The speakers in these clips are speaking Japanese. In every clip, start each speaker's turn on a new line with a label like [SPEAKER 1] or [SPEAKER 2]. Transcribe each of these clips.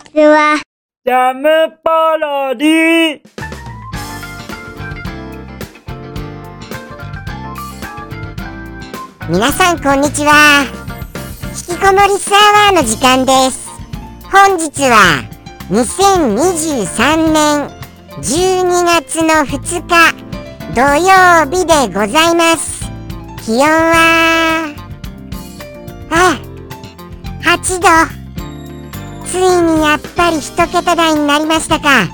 [SPEAKER 1] ちは。
[SPEAKER 2] ジャムパロディ
[SPEAKER 3] 皆さんこんにちは。引きこもりスアワーの時間です。本日は2023年12月の2日土曜日でございます。気温はあ8度ついにやっぱり一桁台になりましたか。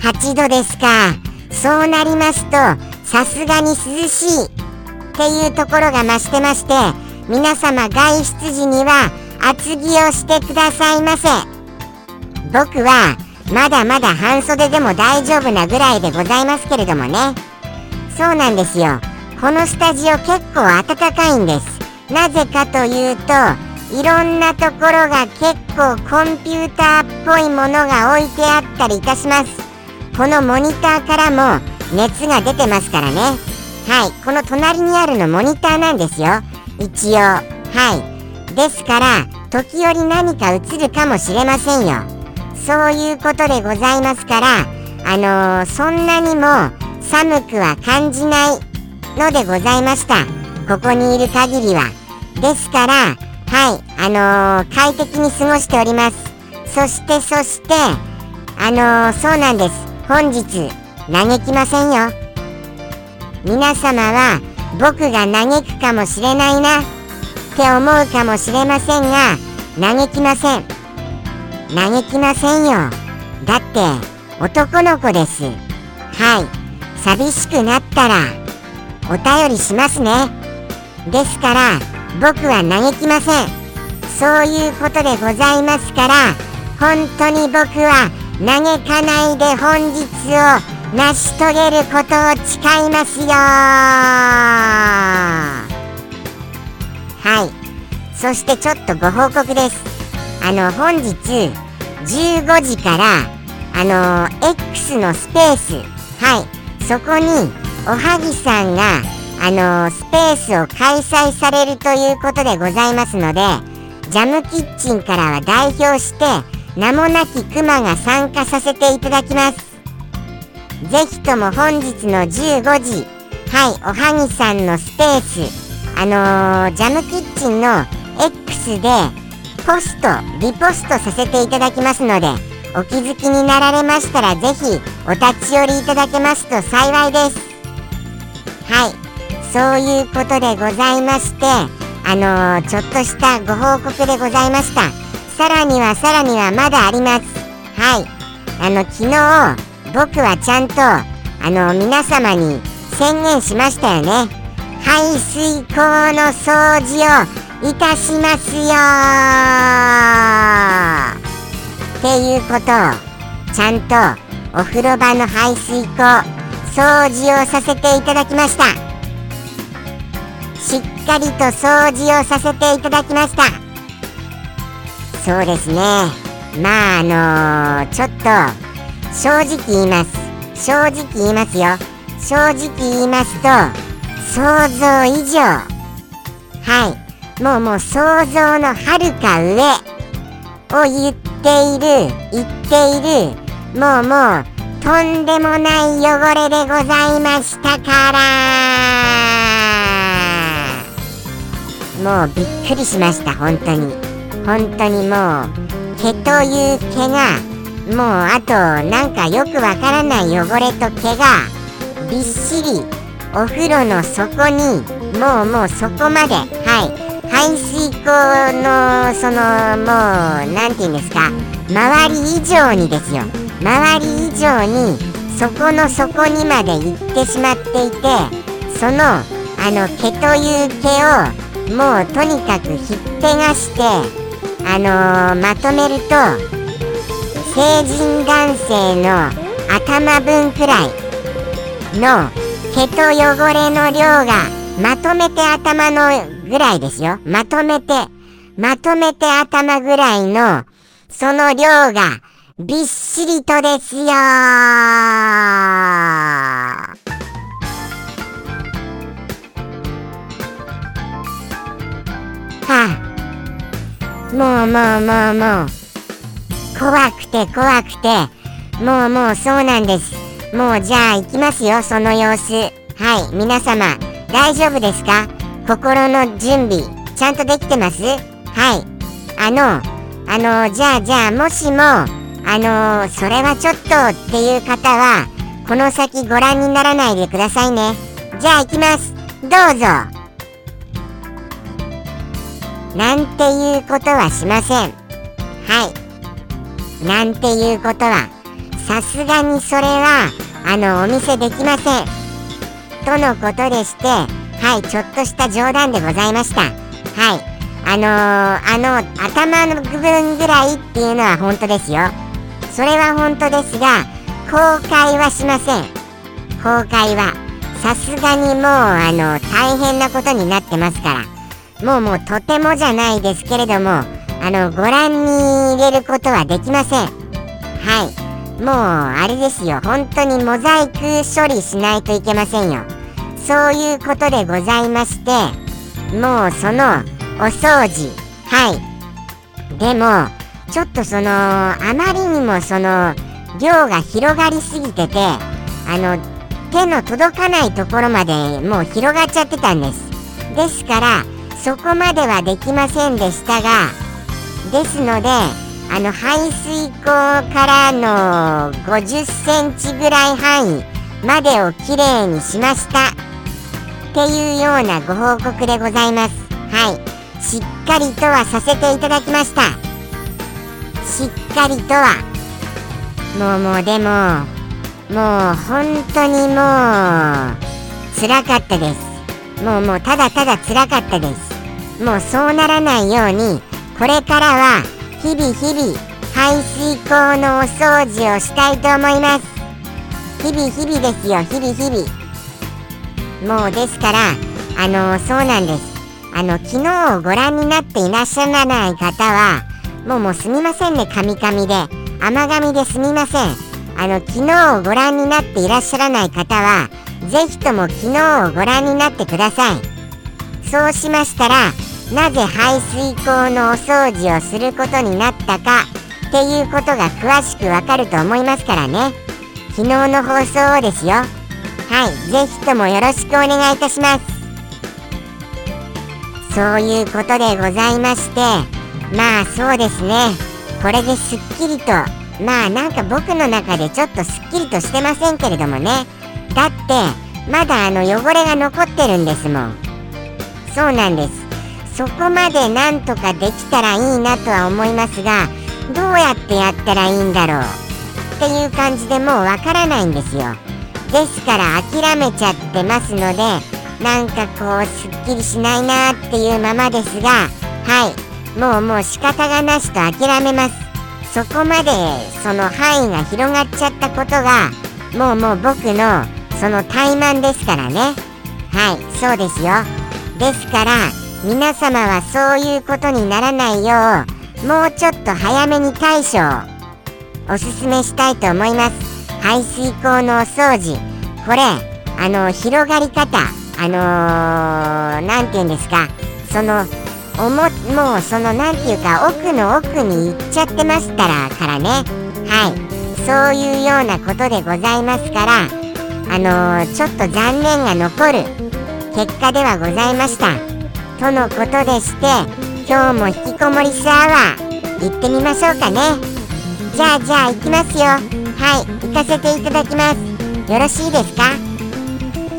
[SPEAKER 3] 8度ですか。そうなりますとさすがに涼しい。っていうところが増してまして皆様外出時には厚着をしてくださいませ。僕はまだまだ半袖でも大丈夫なぐらいでございますけれどもね。そうなんですよ。このスタジオ結構暖かいんです。なぜかというといろんなところが結構コンピューターっぽいものが置いてあったりいたします。このモニターからも熱が出てますからね。はい。この隣にあるのモニターなんですよ。一応。はい。ですから時折何か映るかもしれませんよ。そういうことでございますからあのー、そんなにも寒くは感じないのでございました。ここにいる限りは。ですからはい、あのー、快適に過ごしております。そしてそして、あのー、そうなんです。本日、嘆きませんよ。皆様は、僕が嘆くかもしれないな、って思うかもしれませんが、嘆きません。嘆きませんよ。だって、男の子です。はい、寂しくなったら、お便りしますね。ですから、僕は嘆きません。そういうことでございますから本当に僕は嘆かないで本日を成し遂げることを誓いますよはい。そしてちょっとご報告です。あの本日15時からあの X のスペース。はい。そこにおはぎさんがあの、スペースを開催されるということでございますのでジャムキッチンからは代表して名もなきクマが参加させていただきます。ぜひとも本日の15時はいおはぎさんのスペースあのー、ジャムキッチンの X でポストリポストさせていただきますのでお気づきになられましたらぜひお立ち寄りいただけますと幸いです。はいそういうことでございましてあのー、ちょっとしたご報告でございました。さらにはさらにはまだあります。はい。あの昨日僕はちゃんとあの皆様に宣言しましたよね。排水口の掃除をいたしますよっていうことをちゃんとお風呂場の排水口掃除をさせていただきました。しっかりと掃除をさせていただきました。そうですね。まああのー、ちょっと正直言います。正直言いますよ。正直言いますと想像以上。はい。もうもう想像のはるか上を言っている言っている。もうもうとんでもない汚れでございましたから。もうびっくりしました本当に。本当にもう毛という毛がもうあとなんかよくわからない汚れと毛がびっしりお風呂の底にもうもうそこまではい。排水口のそのもう何て言うんですか周り以上にですよ。周り以上にそこの底にまで行ってしまっていてそのあの毛という毛をもうとにかくひっぺがしてあのー、まとめると成人男性の頭分くらいの毛と汚れの量がまとめて頭のぐらいですよ。まとめてまとめて頭ぐらいのその量がびっしりとですよもうもうもうもう。怖くて怖くて。もうもうそうなんです。もうじゃあ行きますよその様子。はい皆様大丈夫ですか？心の準備ちゃんとできてます？はい。あのあのじゃあじゃあもしもあのそれはちょっとっていう方はこの先ご覧にならないでくださいね。じゃあ行きます。どうぞ。なんていうことはしません。はい。なんていうことはさすがにそれはあのお見せできません。とのことでしてはいちょっとした冗談でございました。はい。あのー、あの頭の部分ぐらいっていうのは本当ですよ。それは本当ですが公開はしません。公開は。さすがにもうあの大変なことになってますから。もうもうとてもじゃないですけれどもあのご覧に入れることはできません。はい。もうあれですよ。本当にモザイク処理しないといけませんよ。そういうことでございましてもうそのお掃除。はい。でもちょっとそのあまりにもその量が広がりすぎててあの手の届かないところまでもう広がっちゃってたんです。ですからそこまではできませんでしたがですのであの排水溝からの50センチぐらい範囲までをきれいにしました。っていうようなご報告でございます。はい。しっかりとはさせていただきました。しっかりとは。もうもうでももう本当にもう辛かったです。もうもうただただ辛かったです。もうそうならないようにこれからは日々日々排水溝のお掃除をしたいと思います。日々日々ですよ日々日々。もうですからあのそうなんです。あの昨日をご覧になっていらっしゃらない方はもうもうすみませんねカミカミで。甘噛みですみません。あの昨日をご覧になっていらっしゃらない方はぜひとも昨日をご覧になってください。そうしましたらなぜ排水溝のお掃除をすることになったかっていうことが詳しくわかると思いますからね。昨日の放送をですよ。はいぜひともよろしくお願いいたします。そういうことでございましてまあそうですね。これですっきりとまあなんか僕の中でちょっとすっきりとしてませんけれどもね。だってまだあの汚れが残ってるんですもん。そうなんです。そこまでなんとかできたらいいなとは思いますがどうやってやったらいいんだろうっていう感じでもうわからないんですよ。ですから諦めちゃってますのでなんかこうすっきりしないなっていうままですがはい。もうもう仕方がなしと諦めます。そこまでその範囲が広がっちゃったことがもうもう僕のその怠慢ですからね。はい。そうですよ。ですから皆様はそういうことにならないようもうちょっと早めに対処をおすすめしたいと思います。排水口のお掃除。これあの広がり方あの何、ー、て言うんですか？そのおももうその何て言うか奥の奥に行っちゃってましたらからね。はい。そういうようなことでございますからあのー、ちょっと残念が残る。結果ではございました。とのことでして今日も引きこもりスアワー行ってみましょうかね。じゃあじゃあ行きますよ。はい行かせていただきます。よろしいですか？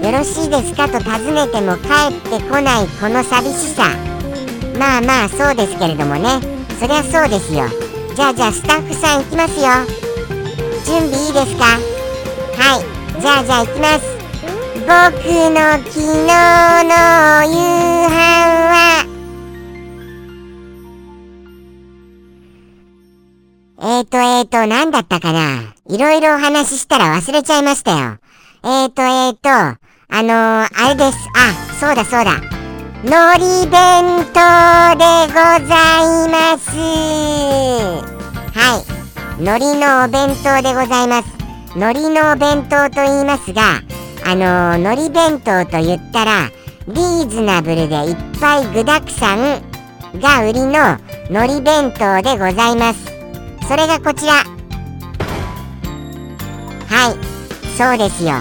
[SPEAKER 3] よろしいですか？と尋ねても帰ってこないこの寂しさ。まあまあそうですけれどもね。そりゃそうですよ。じゃあじゃあスタッフさん行きますよ。準備いいですか？はいじゃあじゃあ行きます。僕の昨日の夕飯はえーとえーと何だったかな？いろいろお話ししたら忘れちゃいましたよえーとえーとあのー、あれです。あ、そうだそうだ。のり弁当でございます。はい。のりのお弁当でございます。のりのお弁当と言いますが、あのー、のり弁当と言ったら、リーズナブルでいっぱい具沢山が売りののり弁当でございます。それがこちら。はい。そうですよ。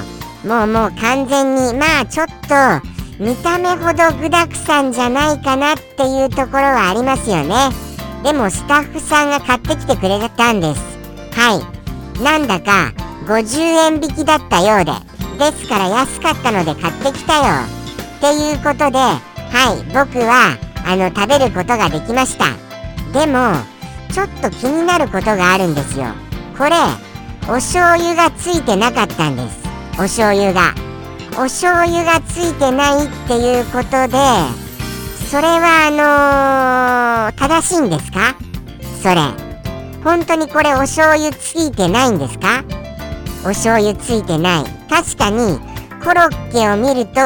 [SPEAKER 3] もうもう完全にまあちょっと見た目ほど具だくさんじゃないかなっていうところはありますよね。でもスタッフさんが買ってきてくれたんです。はい。なんだか50円引きだったようで。ですから安かったので買ってきたよ。っていうことではい僕はあの食べることができました。でもちょっと気になることがあるんですよ。これお醤油がついてなかったんです。お醤油が。お醤油がついてないっていうことでそれはあのー、正しいんですか？それ。本当にこれお醤油ついてないんですか？お醤油ついてない。確かにコロッケを見ると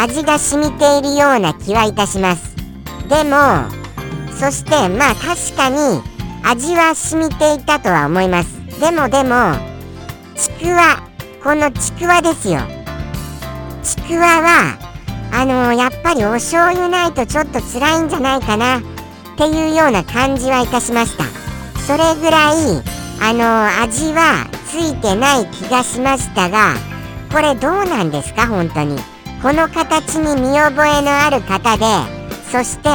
[SPEAKER 3] 味が染みているような気はいたします。でもそしてまあ確かに味は染みていたとは思います。でもでもちくわこのちくわですよ。ちくわはあのー、やっぱりお醤油ないとちょっと辛いんじゃないかなっていうような感じはいたしました。それぐらいあのー、味はついてない気がしましたがこれどうなんですか？本当に。この形に見覚えのある方でそして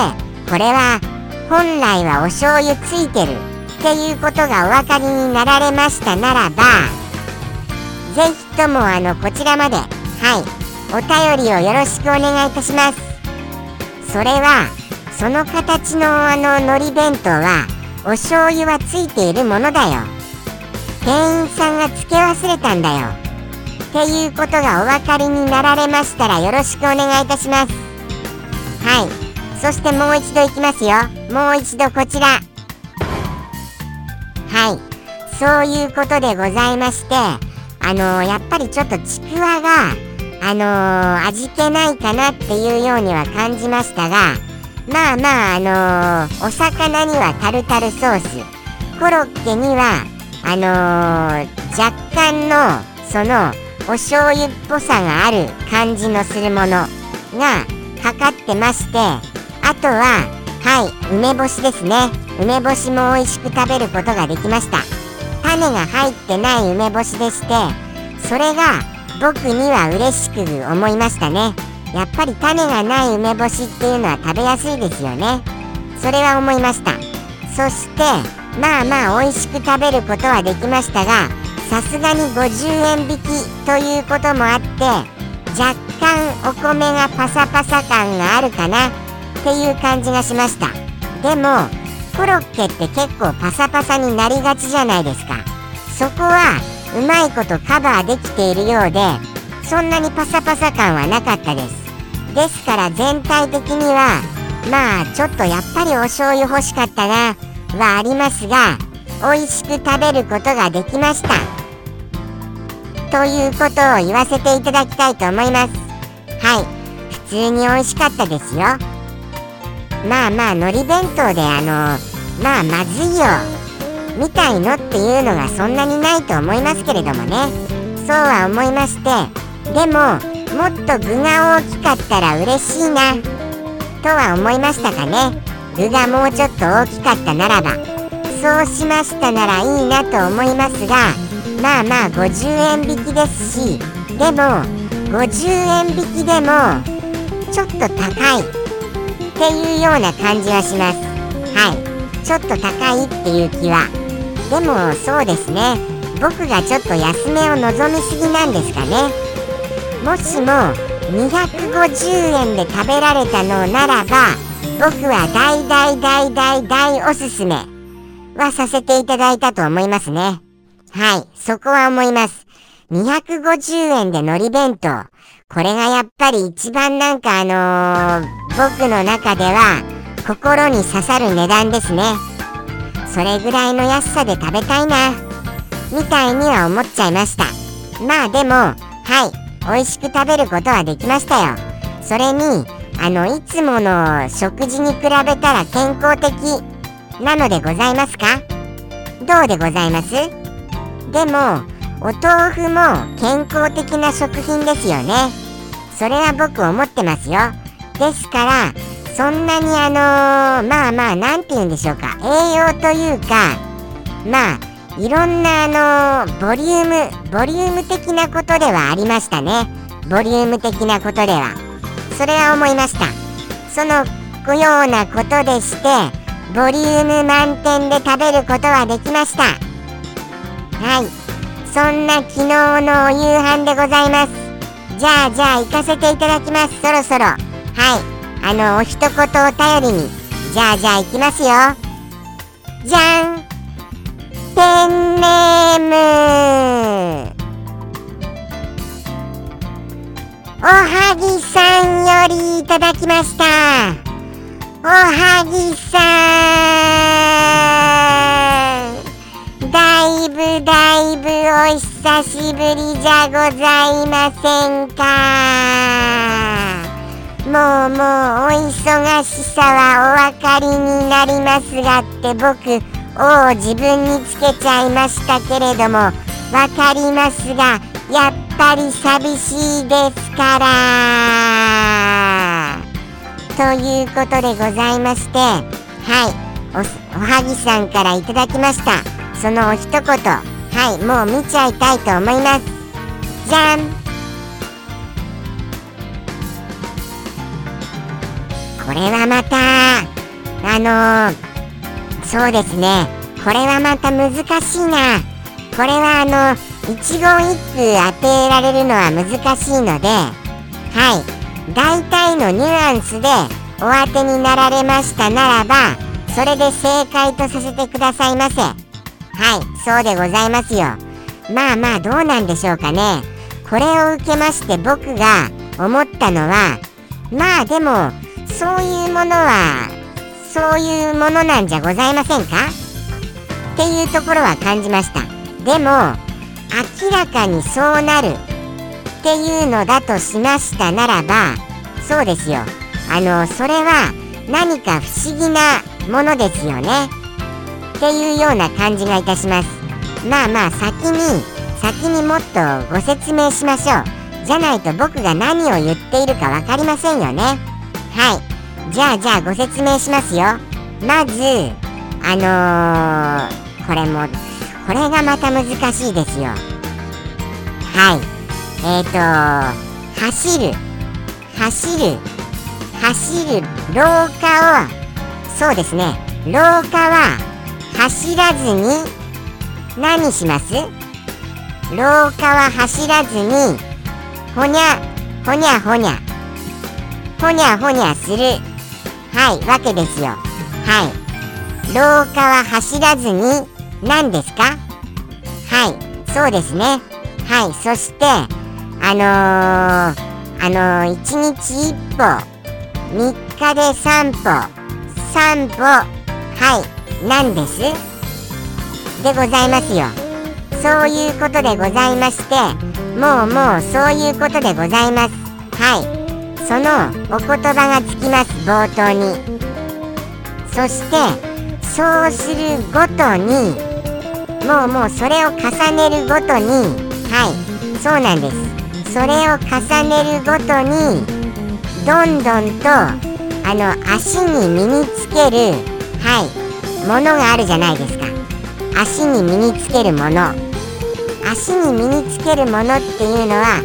[SPEAKER 3] これは本来はお醤油ついてるっていうことがお分かりになられましたならば是非ともあのこちらまではいお便りをよろしくお願いいたします。それはその形のあの海苔弁当はお醤油はついているものだよ。店員さんが付け忘れたんだよ。っていうことがお分かりになられましたらよろしくお願いいたします。はい。そしてもう一度いきますよ。もう一度こちら。はい。そういうことでございましてあのー、やっぱりちょっとちくわがあのー、味気ないかなっていうようには感じましたがまあまああのー、お魚にはタルタルソース。コロッケにはあのー、若干のそのお醤油っぽさがある感じのするものがかかってましてあとははい梅干しですね。梅干しも美味しく食べることができました。種が入ってない梅干しでしてそれが僕には嬉しく思いましたね。やっぱり種がない梅干しっていうのは食べやすいですよね。それは思いました。そしてまあまあ美味しく食べることはできましたがさすがに50円引きということもあって若干お米がパサパサ感があるかなっていう感じがしました。でもコロッケって結構パサパサになりがちじゃないですか。そこはうまいことカバーできているようでそんなにパサパサ感はなかったです。ですから全体的にはまあちょっとやっぱりお醤油欲しかったなはありますが美味しく食べることができました。ということを言わせていただきたいと思います。はい。普通に美味しかったですよ。まあまあ海苔弁当であのまあまずいよ。みたいのっていうのがそんなにないと思いますけれどもね。そうは思いまして。でももっと具が大きかったら嬉しいな。とは思いましたかね。具がもうちょっと大きかったならば。そうしましたならいいなと思いますが。まあまあ50円引きですしでも50円引きでもちょっと高い。っていうような感じはします。はい。ちょっと高いっていう気は。でもそうですね。僕がちょっと安めを望みすぎなんですかね。もしも250円で食べられたのならば僕は大大大大大おすすめはさせていただいたと思いますね。はいそこは思います。250円で海苔弁当。これがやっぱり一番なんかあのー、僕の中では心に刺さる値段ですね。それぐらいの安さで食べたいな。みたいには思っちゃいました。まあでもはい美味しく食べることはできましたよ。それにあのいつもの食事に比べたら健康的なのでございますか？どうでございます？でもお豆腐も健康的な食品ですよね。それは僕思ってますよ。ですからそんなにあのー、まあまあ何て言うんでしょうか。栄養というかまあいろんなあのボリュームボリューム的なことではありましたね。ボリューム的なことでは。それは思いました。そのようなことでしてボリューム満点で食べることはできました。はい。そんな昨日のお夕飯でございます。じゃあじゃあ行かせていただきます。そろそろ。はい。あのお一言を頼りに。じゃあじゃあ行きますよ。じゃん。ペンネーム。おはぎさんよりいただきました。おはぎさん。だいぶだいぶお久しぶりじゃございませんか。もうもうお忙しさはお分かりになりますがって僕を自分につけちゃいましたけれども分かりますがやっぱり寂しいですから。ということでございましてはいおおはぎさんからいただきました。その一言はいもう見ちゃいたいと思います。じゃん。これはまたあのー、そうですね。これはまた難しいな。これはあの一言一句当てられるのは難しいのではい。大体のニュアンスでお当てになられましたならばそれで正解とさせてくださいませ。はいそうでございますよ。まあまあどうなんでしょうかね。これを受けまして僕が思ったのはまあでもそういうものはそういうものなんじゃございませんか？っていうところは感じました。でも明らかにそうなる。っていうのだとしましたならばそうですよ。あのそれは何か不思議なものですよね。っていうような感じがいたします。まあまあ先に先にもっとご説明しましょう。じゃないと僕が何を言っているか分かりませんよね。はい。じゃあじゃあご説明しますよ。まずあのー、これもこれがまた難しいですよ。はい。え、ー、と走る。走る。走る廊下をそうですね。廊下は走らずに何します？廊下は走らずにほにゃほにゃほにゃ。ほにゃほにゃする。はいわけですよ。はい。廊下は走らずに何ですか？はいそうですね。はいそしてあのー、あのー、1日1歩3日で3歩3歩。はい。何ですでございますよ。そういうことでございましてもうもうそういうことでございます。はい。そのお言葉がつきます冒頭に。そしてそうするごとにもうもうそれを重ねるごとにはい。そうなんです。それを重ねるごとにどんどんとあの足に身につけるはい。ものがあるじゃないですか。足に身につけるもの。足に身につけるものっていうのは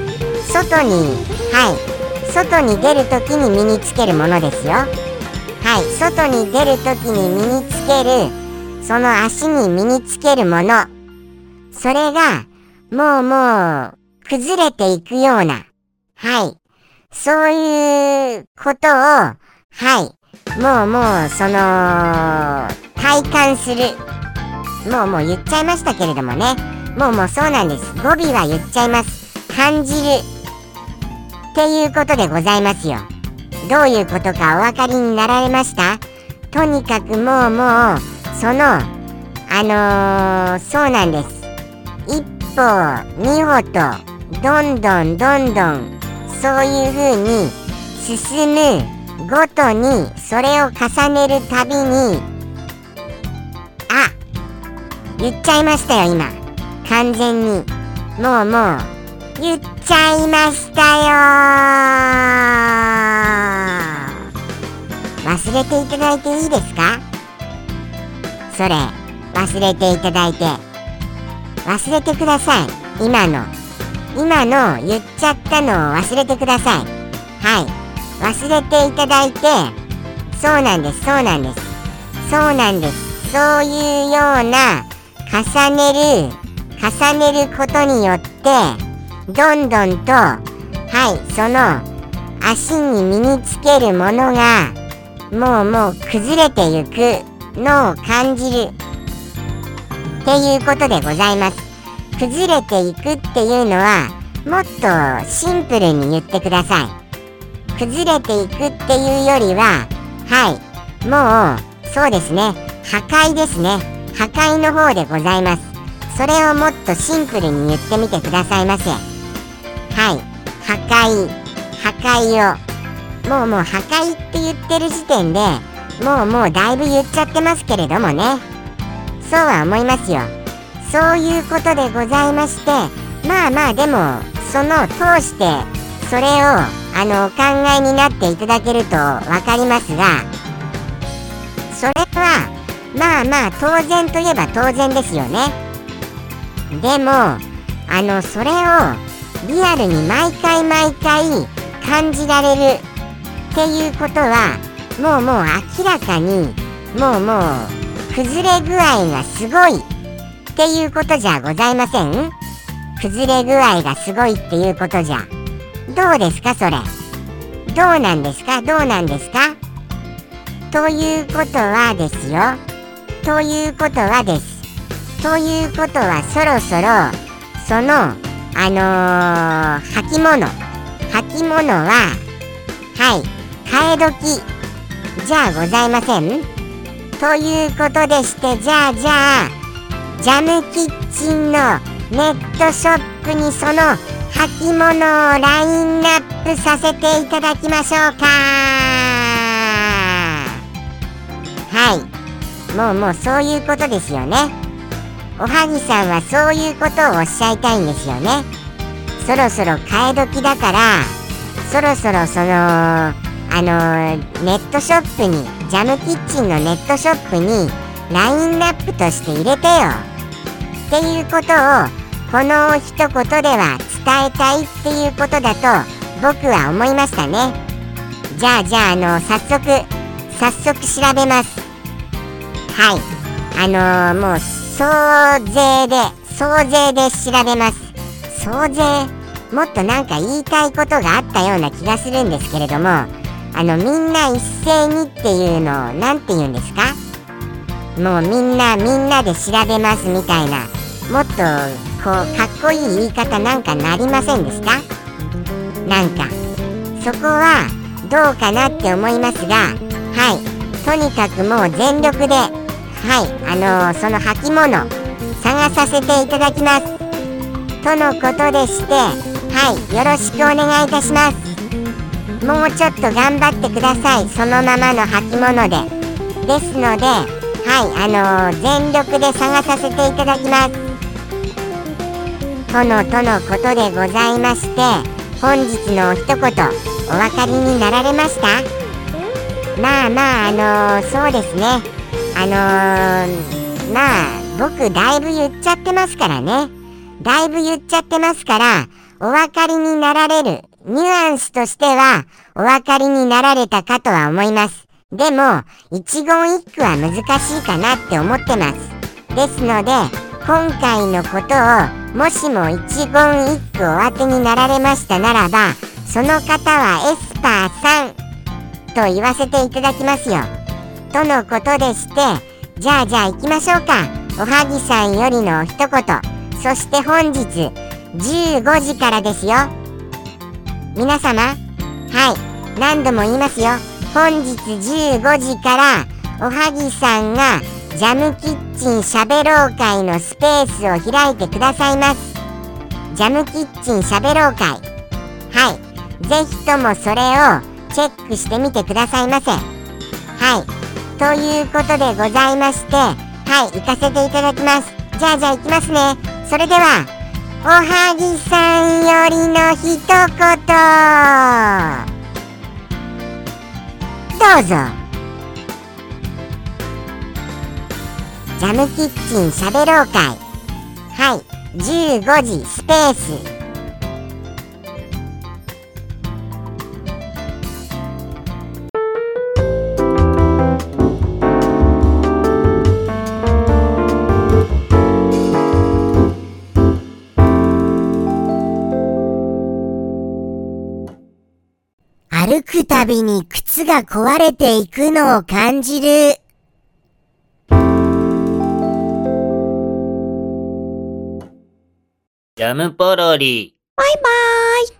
[SPEAKER 3] 外にはい。外に出る時に身につけるものですよ。はい。外に出る時に身につけるその足に身につけるもの。それがもうもう崩れていくような。はい。そういうことをはい。もうもうその体感する。もうもう言っちゃいましたけれどもね。もうもうそうなんです。語尾は言っちゃいます。感じる。っていうことでございますよ。どういうことかお分かりになられました？とにかくもうもうそのあのー、そうなんです。一歩二歩とどんどんどんどんそういう風に進むごとにそれを重ねるたびに言っちゃいましたよ今。完全に。もうもう言っちゃいましたよ忘れていただいていいですか？それ忘れていただいて。忘れてください。今の。今の言っちゃったのを忘れてください。はい。忘れていただいて。そうなんですそうなんです。そうなんです。そういうような重ねる重ねることによってどんどんとはいその足に身につけるものがもうもう崩れていくのを感じる。っていうことでございます。崩れていくっていうのはもっとシンプルに言ってください。崩れていくっていうよりははいもうそうですね。破壊ですね。破壊の方でございます。それをもっとシンプルに言ってみてくださいませ。はい。破壊。破壊を。もうもう破壊って言ってる時点でもうもうだいぶ言っちゃってますけれどもね。そうは思いますよ。そういうことでございましてまあまあでもその通してそれをあのお考えになっていただけると分かりますがあまあ当然といえば当然ですよね。でもあのそれをリアルに毎回毎回感じられるっていうことはもうもう明らかにもうもう崩れ具合がすごいっていうことじゃございません？崩れ具合がすごいっていうことじゃ。どうですかそれ？どうなんですか？どうなんですか？ということはですよ。ということはです。ということはそろそろそのあのー、履物。履物ははい替え時。じゃあございません。ということでしてじゃあじゃあジャムキッチンのネットショップにその履物をラインナップさせていただきましょうか。はい。もうもうそういうことですよね。おはぎさんはそういうことをおっしゃいたいんですよね。そろそろ替え時だからそろそろそのあの、ネットショップにジャムキッチンのネットショップにラインナップとして入れてよ。っていうことをこの一言では伝えたいっていうことだと僕は思いましたね。じゃあじゃああの早速早速調べます。はい。あのー、もう総勢で総勢で調べます。総勢もっとなんか言いたいことがあったような気がするんですけれどもあのみんな一斉にっていうのを何て言うんですか？もうみんなみんなで調べますみたいなもっとこうかっこいい言い方なんかなりませんでしたなんか。そこはどうかなって思いますがはい。とにかくもう全力ではいあのー、その履物探させていただきます。とのことでしてはいよろしくお願いいたします。もうちょっと頑張ってください。そのままの履物で。ですのではいあのー、全力で探させていただきます。とのとのことでございまして本日のお一言お分かりになられました？まあまああのー、そうですね。あのー、まあ僕だいぶ言っちゃってますからねだいぶ言っちゃってますからお分かりになられるニュアンスとしてはお分かりになられたかとは思います。でも、一言一句は難しいかなって思ってます。ですので、今回のことをもしも一言一句お当てになられましたならば、その方はエスパーさんと言わせていただきますよ。とのことでして、じゃあじゃあ行きましょうか。おはぎさんよりの一言。そして本日15時からですよ。皆様はい。何度も言いますよ。本日15時からおはぎさんがジャムキッチンしゃべろう会のスペースを開いてくださいます。ジャムキッチンしゃべろう会。はい。ぜひともそれをチェックしてみてくださいませ。はい。ということでございましてはい行かせていただきます。じゃあじゃあ行きますね。それではおはぎさんよりの一言。どうぞ。ジャムキッチンしゃべろう会はい15時スペース。たびに靴が壊れていくのを感じる。
[SPEAKER 2] ジャムポロリ。
[SPEAKER 3] バイバーイ。